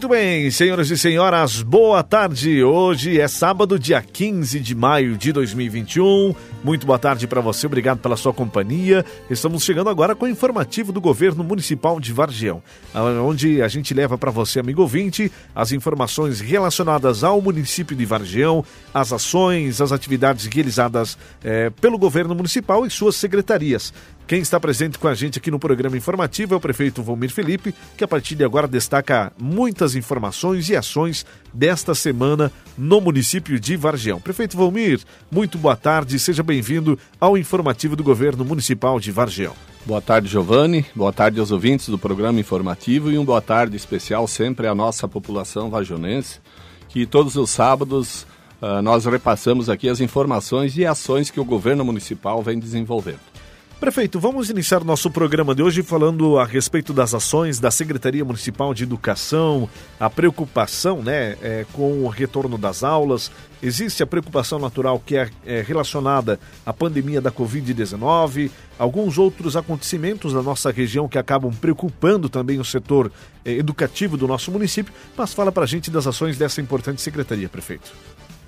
Muito bem, senhoras e senhoras, boa tarde. Hoje é sábado, dia 15 de maio de 2021. Muito boa tarde para você, obrigado pela sua companhia. Estamos chegando agora com o informativo do governo municipal de Vargião, onde a gente leva para você, amigo ouvinte, as informações relacionadas ao município de Vargião, as ações, as atividades realizadas é, pelo governo municipal e suas secretarias. Quem está presente com a gente aqui no programa informativo é o prefeito Valmir Felipe, que a partir de agora destaca muitas informações e ações desta semana no município de Vargião. Prefeito Valmir, muito boa tarde, seja bem-vindo ao informativo do governo municipal de Vargião. Boa tarde, Giovanni. Boa tarde aos ouvintes do programa informativo e um boa tarde especial sempre à nossa população vagionense, que todos os sábados uh, nós repassamos aqui as informações e ações que o governo municipal vem desenvolvendo. Prefeito, vamos iniciar nosso programa de hoje falando a respeito das ações da Secretaria Municipal de Educação, a preocupação né, é, com o retorno das aulas. Existe a preocupação natural que é, é relacionada à pandemia da Covid-19, alguns outros acontecimentos da nossa região que acabam preocupando também o setor é, educativo do nosso município. Mas fala para a gente das ações dessa importante secretaria, prefeito.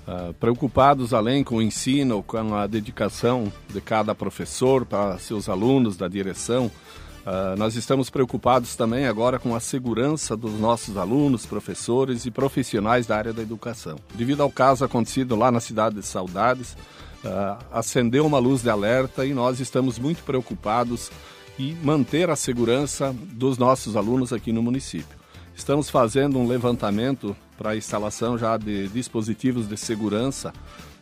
Uh, preocupados além com o ensino, com a dedicação de cada professor para seus alunos, da direção, uh, nós estamos preocupados também agora com a segurança dos nossos alunos, professores e profissionais da área da educação. Devido ao caso acontecido lá na cidade de Saudades, uh, acendeu uma luz de alerta e nós estamos muito preocupados em manter a segurança dos nossos alunos aqui no município. Estamos fazendo um levantamento para a instalação já de dispositivos de segurança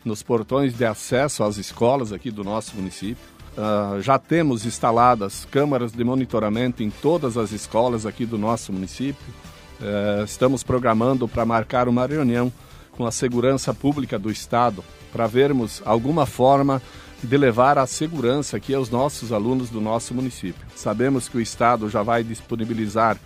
nos portões de acesso às escolas aqui do nosso município. Uh, já temos instaladas câmaras de monitoramento em todas as escolas aqui do nosso município. Uh, estamos programando para marcar uma reunião com a segurança pública do Estado para vermos alguma forma de levar a segurança aqui aos nossos alunos do nosso município. Sabemos que o Estado já vai disponibilizar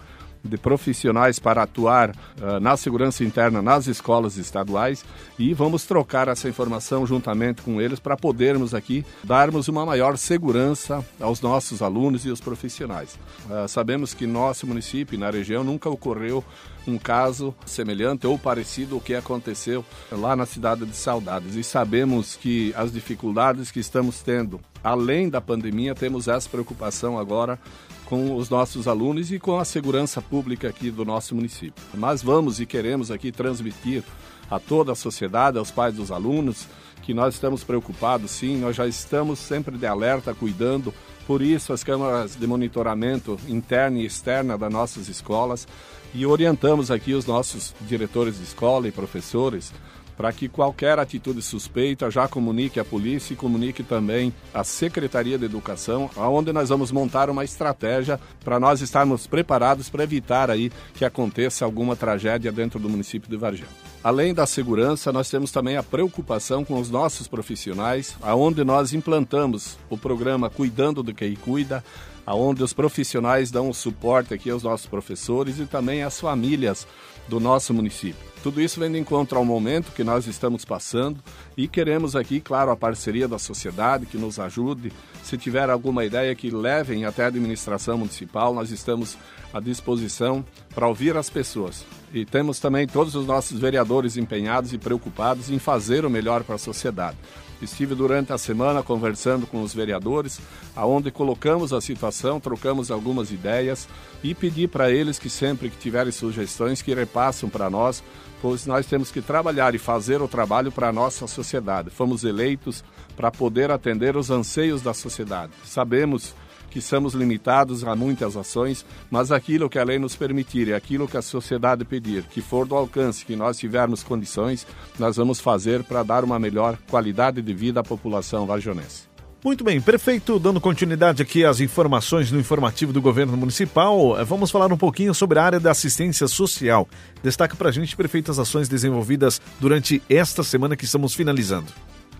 de profissionais para atuar uh, na segurança interna nas escolas estaduais e vamos trocar essa informação juntamente com eles para podermos aqui darmos uma maior segurança aos nossos alunos e os profissionais. Uh, sabemos que nosso município, na região, nunca ocorreu um caso semelhante ou parecido ao que aconteceu lá na cidade de Saudades. E sabemos que as dificuldades que estamos tendo, além da pandemia, temos essa preocupação agora com os nossos alunos e com a segurança pública aqui do nosso município. Mas vamos e queremos aqui transmitir a toda a sociedade, aos pais dos alunos, que nós estamos preocupados sim, nós já estamos sempre de alerta, cuidando. Por isso, as câmaras de monitoramento interna e externa das nossas escolas e orientamos aqui os nossos diretores de escola e professores para que qualquer atitude suspeita já comunique à polícia e comunique também à Secretaria de Educação, aonde nós vamos montar uma estratégia para nós estarmos preparados para evitar aí que aconteça alguma tragédia dentro do município de Vargem. Além da segurança, nós temos também a preocupação com os nossos profissionais, aonde nós implantamos o programa Cuidando do Quem Cuida, aonde os profissionais dão suporte aqui aos nossos professores e também às famílias do nosso município. Tudo isso vem de encontro ao momento que nós estamos passando e queremos aqui, claro, a parceria da sociedade que nos ajude. Se tiver alguma ideia que levem até a administração municipal, nós estamos à disposição para ouvir as pessoas. E temos também todos os nossos vereadores empenhados e preocupados em fazer o melhor para a sociedade. Estive durante a semana conversando com os vereadores, aonde colocamos a situação, trocamos algumas ideias e pedi para eles que sempre que tiverem sugestões que repassam para nós, pois nós temos que trabalhar e fazer o trabalho para a nossa sociedade. Fomos eleitos para poder atender os anseios da sociedade. Sabemos que somos limitados a muitas ações, mas aquilo que a lei nos permitir e aquilo que a sociedade pedir, que for do alcance, que nós tivermos condições, nós vamos fazer para dar uma melhor qualidade de vida à população varjonense. Muito bem, prefeito, dando continuidade aqui às informações no informativo do governo municipal, eh, vamos falar um pouquinho sobre a área da assistência social. Destaca para a gente, prefeito, as ações desenvolvidas durante esta semana que estamos finalizando.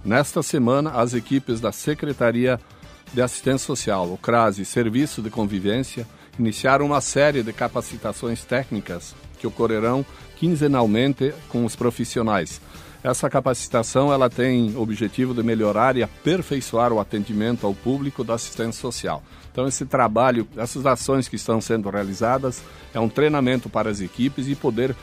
Nesta semana, as equipes da Secretaria de Assistência Social, o CRAS e Serviço de Convivência, iniciaram uma série de capacitações técnicas que ocorrerão quinzenalmente com os profissionais. Essa capacitação ela tem o objetivo de melhorar e aperfeiçoar o atendimento ao público da assistência social. Então esse trabalho, essas ações que estão sendo realizadas é um treinamento para as equipes e poder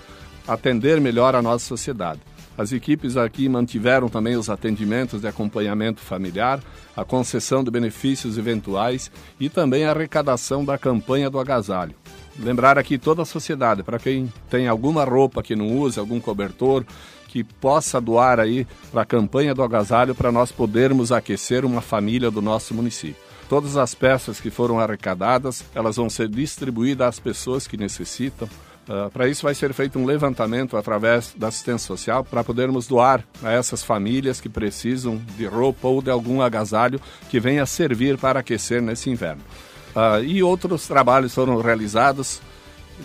atender melhor a nossa sociedade. As equipes aqui mantiveram também os atendimentos de acompanhamento familiar, a concessão de benefícios eventuais e também a arrecadação da campanha do agasalho. Lembrar aqui toda a sociedade, para quem tem alguma roupa que não use, algum cobertor, que possa doar aí para a campanha do agasalho para nós podermos aquecer uma família do nosso município. Todas as peças que foram arrecadadas, elas vão ser distribuídas às pessoas que necessitam, Uh, para isso vai ser feito um levantamento através da assistência social para podermos doar a essas famílias que precisam de roupa ou de algum agasalho que venha servir para aquecer nesse inverno. Uh, e outros trabalhos foram realizados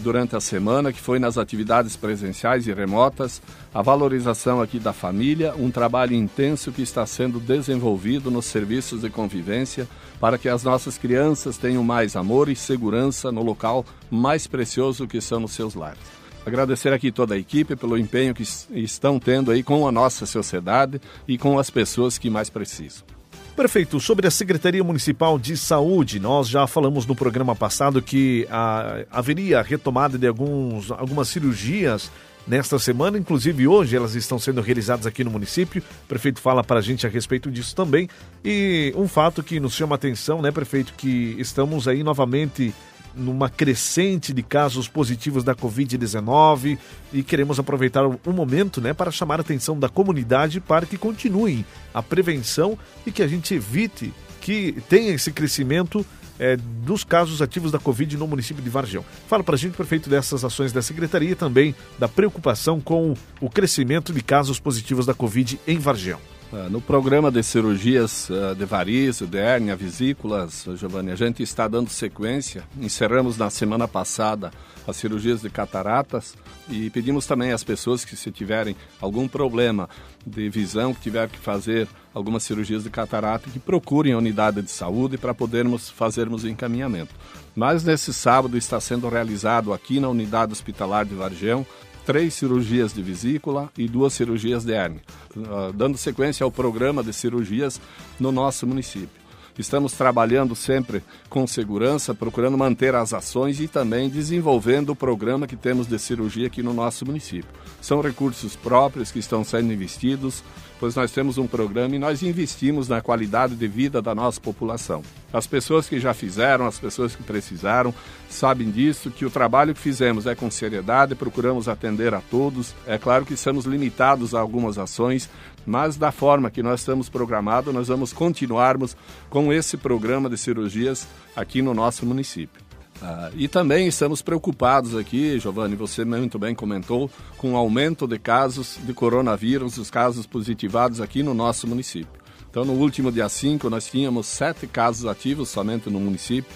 durante a semana, que foi nas atividades presenciais e remotas, a valorização aqui da família, um trabalho intenso que está sendo desenvolvido nos serviços de convivência para que as nossas crianças tenham mais amor e segurança no local mais precioso que são os seus lares. Agradecer aqui toda a equipe pelo empenho que estão tendo aí com a nossa sociedade e com as pessoas que mais precisam. Prefeito, sobre a Secretaria Municipal de Saúde, nós já falamos no programa passado que a, haveria retomada de alguns, algumas cirurgias nesta semana, inclusive hoje elas estão sendo realizadas aqui no município. O prefeito fala para a gente a respeito disso também. E um fato que nos chama atenção, né, prefeito, que estamos aí novamente numa crescente de casos positivos da Covid-19 e queremos aproveitar o momento né, para chamar a atenção da comunidade para que continue a prevenção e que a gente evite que tenha esse crescimento é, dos casos ativos da Covid no município de Vargem. Fala para a gente, prefeito, dessas ações da Secretaria e também da preocupação com o crescimento de casos positivos da Covid em Vargem. Ah, no programa de cirurgias ah, de varizes, de hérnia, vesículas, Giovanni, a gente está dando sequência. Encerramos na semana passada as cirurgias de cataratas e pedimos também às pessoas que se tiverem algum problema de visão, que tiver que fazer algumas cirurgias de catarata, que procurem a unidade de saúde para podermos fazermos o encaminhamento. Mas nesse sábado está sendo realizado aqui na unidade hospitalar de Vargem três cirurgias de vesícula e duas cirurgias de hérnia, ah, dando sequência ao programa de cirurgias no nosso município. Estamos trabalhando sempre com segurança, procurando manter as ações e também desenvolvendo o programa que temos de cirurgia aqui no nosso município. São recursos próprios que estão sendo investidos, pois nós temos um programa e nós investimos na qualidade de vida da nossa população. As pessoas que já fizeram, as pessoas que precisaram, sabem disso, que o trabalho que fizemos é com seriedade, procuramos atender a todos. É claro que estamos limitados a algumas ações, mas da forma que nós estamos programados, nós vamos continuarmos com esse programa de cirurgias aqui no nosso município. Ah, e também estamos preocupados aqui, Giovanni, você muito bem comentou, com o aumento de casos de coronavírus, os casos positivados aqui no nosso município. Então, no último dia 5, nós tínhamos sete casos ativos somente no município.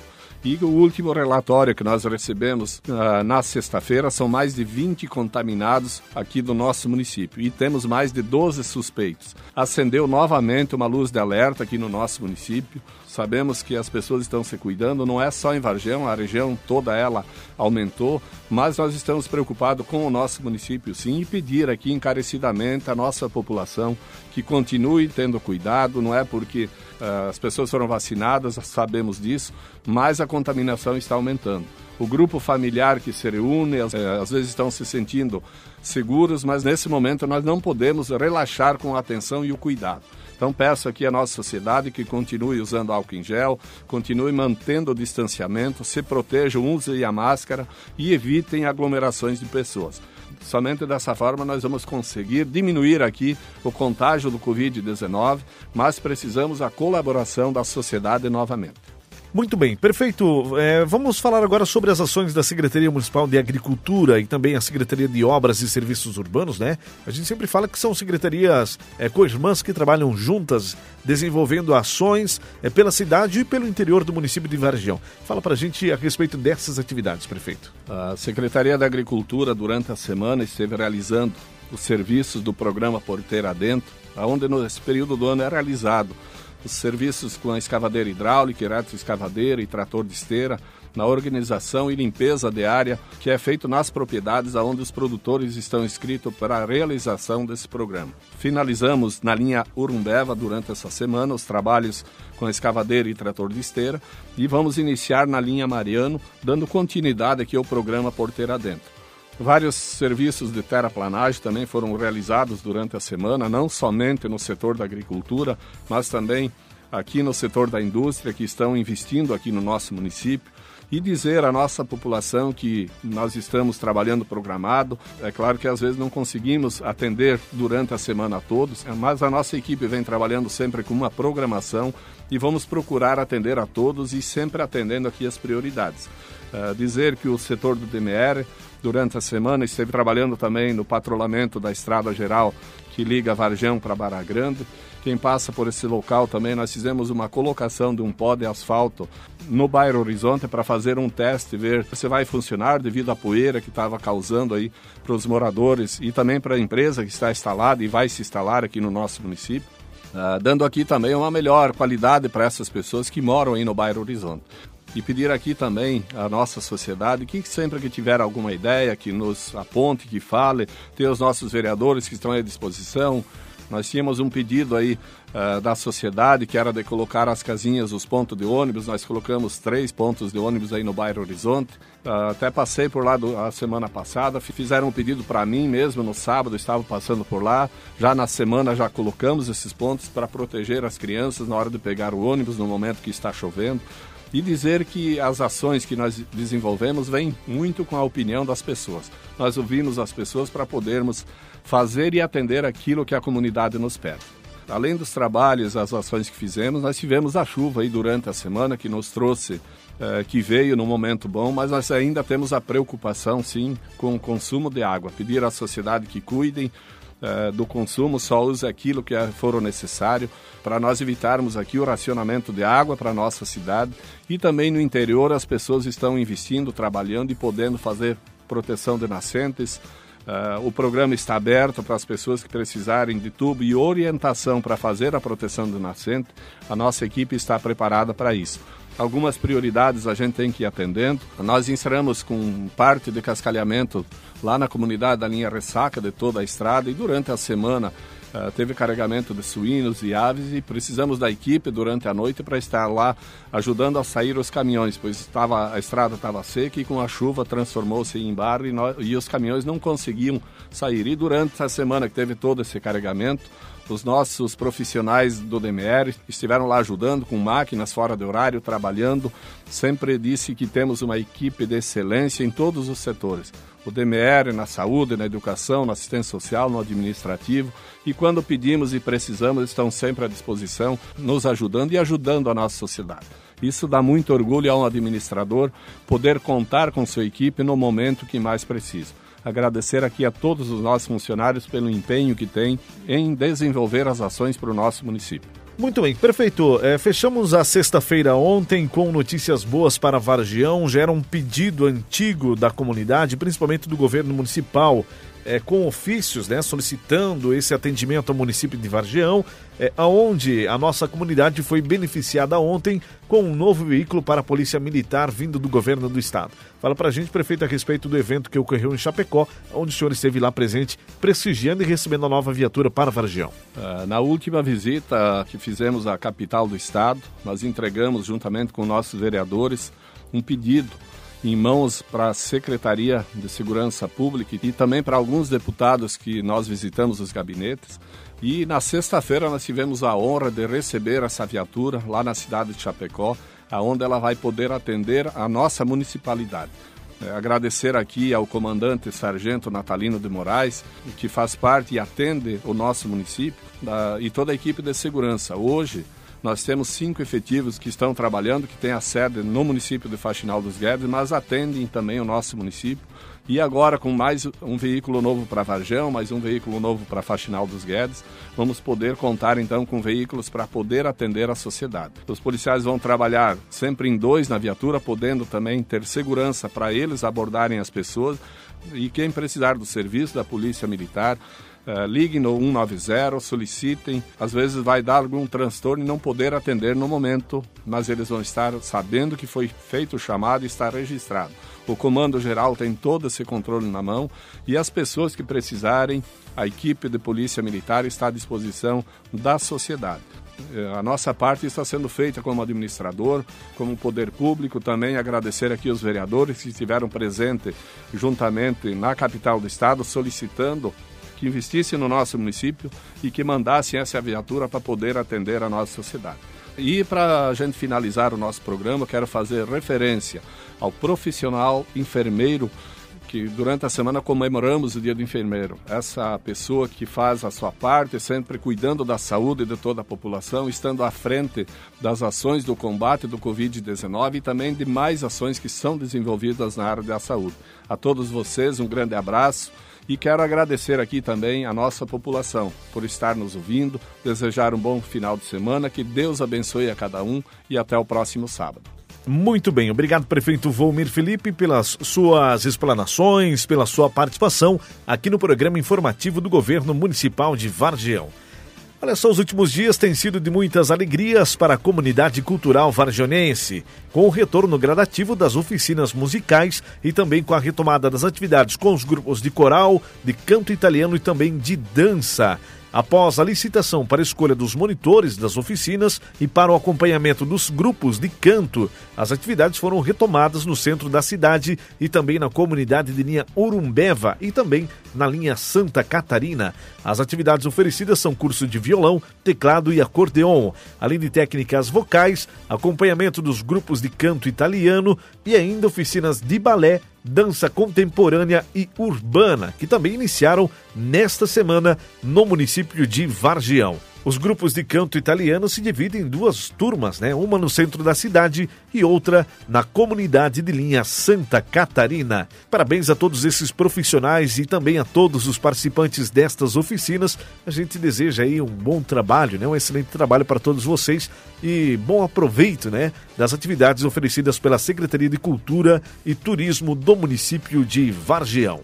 O último relatório que nós recebemos uh, na sexta-feira são mais de 20 contaminados aqui do nosso município e temos mais de 12 suspeitos. Acendeu novamente uma luz de alerta aqui no nosso município. Sabemos que as pessoas estão se cuidando, não é só em Vargem, a região toda ela aumentou, mas nós estamos preocupados com o nosso município sim e pedir aqui encarecidamente à nossa população que continue tendo cuidado, não é porque uh, as pessoas foram vacinadas, sabemos disso, mas a contaminação está aumentando. O grupo familiar que se reúne, às vezes estão se sentindo seguros, mas nesse momento nós não podemos relaxar com a atenção e o cuidado. Então peço aqui à nossa sociedade que continue usando álcool em gel, continue mantendo o distanciamento, se protejam, usem a máscara e evitem aglomerações de pessoas. Somente dessa forma nós vamos conseguir diminuir aqui o contágio do Covid-19, mas precisamos a colaboração da sociedade novamente. Muito bem, perfeito. É, vamos falar agora sobre as ações da Secretaria Municipal de Agricultura e também a Secretaria de Obras e Serviços Urbanos, né? A gente sempre fala que são secretarias é, co-irmãs que trabalham juntas, desenvolvendo ações é, pela cidade e pelo interior do município de Vargião. Fala pra gente a respeito dessas atividades, prefeito. A Secretaria da Agricultura, durante a semana, esteve realizando os serviços do programa Porteira Dentro, onde nesse período do ano é realizado os serviços com a escavadeira hidráulica, escavadeira e trator de esteira, na organização e limpeza de área que é feito nas propriedades onde os produtores estão inscritos para a realização desse programa. Finalizamos na linha Urumbeva durante essa semana os trabalhos com escavadeira e trator de esteira e vamos iniciar na linha Mariano, dando continuidade aqui ao programa Porteira Dentro. Vários serviços de terraplanagem também foram realizados durante a semana, não somente no setor da agricultura, mas também aqui no setor da indústria que estão investindo aqui no nosso município e dizer à nossa população que nós estamos trabalhando programado. É claro que às vezes não conseguimos atender durante a semana a todos, mas a nossa equipe vem trabalhando sempre com uma programação e vamos procurar atender a todos e sempre atendendo aqui as prioridades. Uh, dizer que o setor do DMR durante a semana esteve trabalhando também no patrulhamento da estrada geral que liga Varjão para Barra Grande quem passa por esse local também, nós fizemos uma colocação de um pó de asfalto no bairro Horizonte para fazer um teste, ver se vai funcionar devido à poeira que estava causando aí para os moradores e também para a empresa que está instalada e vai se instalar aqui no nosso município. Uh, dando aqui também uma melhor qualidade para essas pessoas que moram aí no bairro Horizonte e pedir aqui também à nossa sociedade que sempre que tiver alguma ideia, que nos aponte, que fale, ter os nossos vereadores que estão à disposição, nós tínhamos um pedido aí uh, da sociedade que era de colocar as casinhas, os pontos de ônibus. Nós colocamos três pontos de ônibus aí no bairro Horizonte. Uh, até passei por lá do, a semana passada. Fizeram um pedido para mim mesmo no sábado, estava passando por lá. Já na semana já colocamos esses pontos para proteger as crianças na hora de pegar o ônibus no momento que está chovendo e dizer que as ações que nós desenvolvemos vêm muito com a opinião das pessoas. Nós ouvimos as pessoas para podermos fazer e atender aquilo que a comunidade nos pede. Além dos trabalhos, as ações que fizemos, nós tivemos a chuva aí durante a semana que nos trouxe, eh, que veio num momento bom, mas nós ainda temos a preocupação, sim, com o consumo de água. Pedir à sociedade que cuidem eh, do consumo, só use aquilo que for necessário para nós evitarmos aqui o racionamento de água para nossa cidade e também no interior as pessoas estão investindo, trabalhando e podendo fazer proteção de nascentes, Uh, o programa está aberto para as pessoas que precisarem de tubo e orientação para fazer a proteção do nascente. A nossa equipe está preparada para isso. Algumas prioridades a gente tem que ir atendendo. Nós encerramos com parte de cascalhamento lá na comunidade da linha Ressaca de toda a estrada e durante a semana Uh, teve carregamento de suínos e aves e precisamos da equipe durante a noite para estar lá ajudando a sair os caminhões, pois estava, a estrada estava seca e com a chuva transformou-se em barro e, e os caminhões não conseguiam sair. E durante a semana que teve todo esse carregamento, os nossos profissionais do DMR estiveram lá ajudando com máquinas fora de horário, trabalhando. Sempre disse que temos uma equipe de excelência em todos os setores o DMR na saúde, na educação, na assistência social, no administrativo. E quando pedimos e precisamos, estão sempre à disposição, nos ajudando e ajudando a nossa sociedade. Isso dá muito orgulho a um administrador poder contar com sua equipe no momento que mais precisa. Agradecer aqui a todos os nossos funcionários pelo empenho que têm em desenvolver as ações para o nosso município. Muito bem, prefeito. É, fechamos a sexta-feira ontem com notícias boas para Vargião. Já era um pedido antigo da comunidade, principalmente do governo municipal, é, com ofícios né, solicitando esse atendimento ao município de Vargião, é, aonde a nossa comunidade foi beneficiada ontem com um novo veículo para a Polícia Militar vindo do governo do estado. Fala para a gente, prefeito, a respeito do evento que ocorreu em Chapecó, onde o senhor esteve lá presente, prestigiando e recebendo a nova viatura para Vargião. Uh, na última visita que fizemos à capital do estado, nós entregamos, juntamente com nossos vereadores, um pedido em mãos para a Secretaria de Segurança Pública e também para alguns deputados que nós visitamos os gabinetes. E na sexta-feira nós tivemos a honra de receber essa viatura lá na cidade de Chapecó, aonde ela vai poder atender a nossa municipalidade. É, agradecer aqui ao comandante Sargento Natalino de Moraes, que faz parte e atende o nosso município, da, e toda a equipe de segurança. Hoje, nós temos cinco efetivos que estão trabalhando, que têm a sede no município de Faxinal dos Guedes, mas atendem também o nosso município. E agora, com mais um veículo novo para Varjão, mais um veículo novo para Faxinal dos Guedes, vamos poder contar então com veículos para poder atender a sociedade. Os policiais vão trabalhar sempre em dois na viatura, podendo também ter segurança para eles abordarem as pessoas. E quem precisar do serviço da Polícia Militar, Uh, liguem no 190, solicitem. Às vezes vai dar algum transtorno e não poder atender no momento, mas eles vão estar sabendo que foi feito o chamado e está registrado. O comando geral tem todo esse controle na mão e as pessoas que precisarem, a equipe de polícia militar está à disposição da sociedade. Eh, a nossa parte está sendo feita como administrador, como poder público, também agradecer aqui os vereadores que estiveram presentes juntamente na capital do estado, solicitando que no nosso município e que mandassem essa viatura para poder atender a nossa sociedade. E para a gente finalizar o nosso programa, quero fazer referência ao profissional enfermeiro que durante a semana comemoramos o Dia do Enfermeiro. Essa pessoa que faz a sua parte, sempre cuidando da saúde de toda a população, estando à frente das ações do combate do Covid-19 e também de mais ações que são desenvolvidas na área da saúde. A todos vocês, um grande abraço. E quero agradecer aqui também a nossa população por estar nos ouvindo, desejar um bom final de semana, que Deus abençoe a cada um e até o próximo sábado. Muito bem, obrigado, prefeito Volmir Felipe, pelas suas explanações, pela sua participação aqui no programa informativo do governo municipal de Vargião. Olha só, os últimos dias têm sido de muitas alegrias para a comunidade cultural varjonense, com o retorno gradativo das oficinas musicais e também com a retomada das atividades com os grupos de coral, de canto italiano e também de dança. Após a licitação para a escolha dos monitores das oficinas e para o acompanhamento dos grupos de canto, as atividades foram retomadas no centro da cidade e também na comunidade de linha Urumbeva e também na linha Santa Catarina. As atividades oferecidas são curso de violão, teclado e acordeon, além de técnicas vocais, acompanhamento dos grupos de canto italiano e ainda oficinas de balé dança contemporânea e urbana, que também iniciaram nesta semana no município de Vargião. Os grupos de canto italiano se dividem em duas turmas, né? Uma no centro da cidade e outra na comunidade de linha Santa Catarina. Parabéns a todos esses profissionais e também a todos os participantes destas oficinas. A gente deseja aí um bom trabalho, né? Um excelente trabalho para todos vocês e bom aproveito, né, das atividades oferecidas pela Secretaria de Cultura e Turismo do município de Vargião.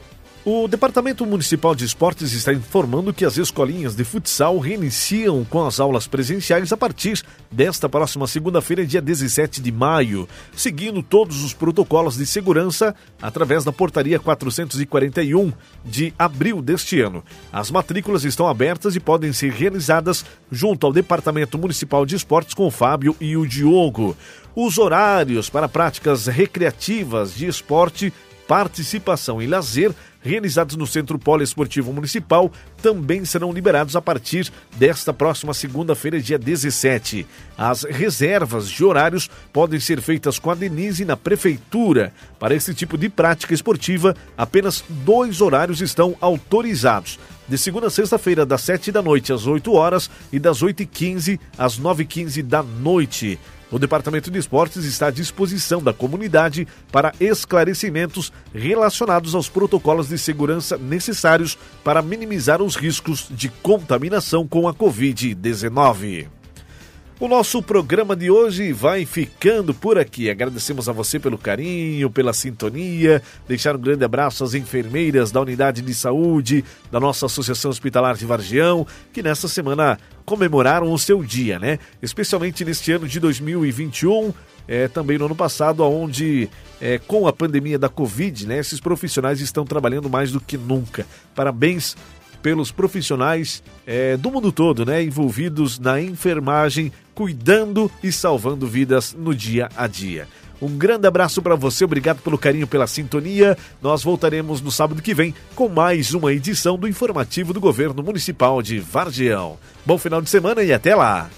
O Departamento Municipal de Esportes está informando que as escolinhas de futsal reiniciam com as aulas presenciais a partir desta próxima segunda-feira, dia 17 de maio, seguindo todos os protocolos de segurança através da Portaria 441 de abril deste ano. As matrículas estão abertas e podem ser realizadas junto ao Departamento Municipal de Esportes com o Fábio e o Diogo. Os horários para práticas recreativas de esporte participação e lazer realizados no Centro Poliesportivo Municipal também serão liberados a partir desta próxima segunda-feira, dia 17. As reservas de horários podem ser feitas com a Denise na Prefeitura. Para esse tipo de prática esportiva, apenas dois horários estão autorizados. De segunda a sexta-feira, das 7 da noite às 8 horas e das 8h15 às 9h15 da noite. O Departamento de Esportes está à disposição da comunidade para esclarecimentos relacionados aos protocolos de segurança necessários para minimizar os riscos de contaminação com a Covid-19. O nosso programa de hoje vai ficando por aqui. Agradecemos a você pelo carinho, pela sintonia. Deixar um grande abraço às enfermeiras da unidade de saúde da nossa Associação Hospitalar de Vargião, que nesta semana comemoraram o seu dia, né? Especialmente neste ano de 2021, é, também no ano passado, onde é, com a pandemia da Covid, né, esses profissionais estão trabalhando mais do que nunca. Parabéns pelos profissionais é, do mundo todo, né, envolvidos na enfermagem, cuidando e salvando vidas no dia a dia. Um grande abraço para você, obrigado pelo carinho, pela sintonia. Nós voltaremos no sábado que vem com mais uma edição do informativo do Governo Municipal de Vargião. Bom final de semana e até lá!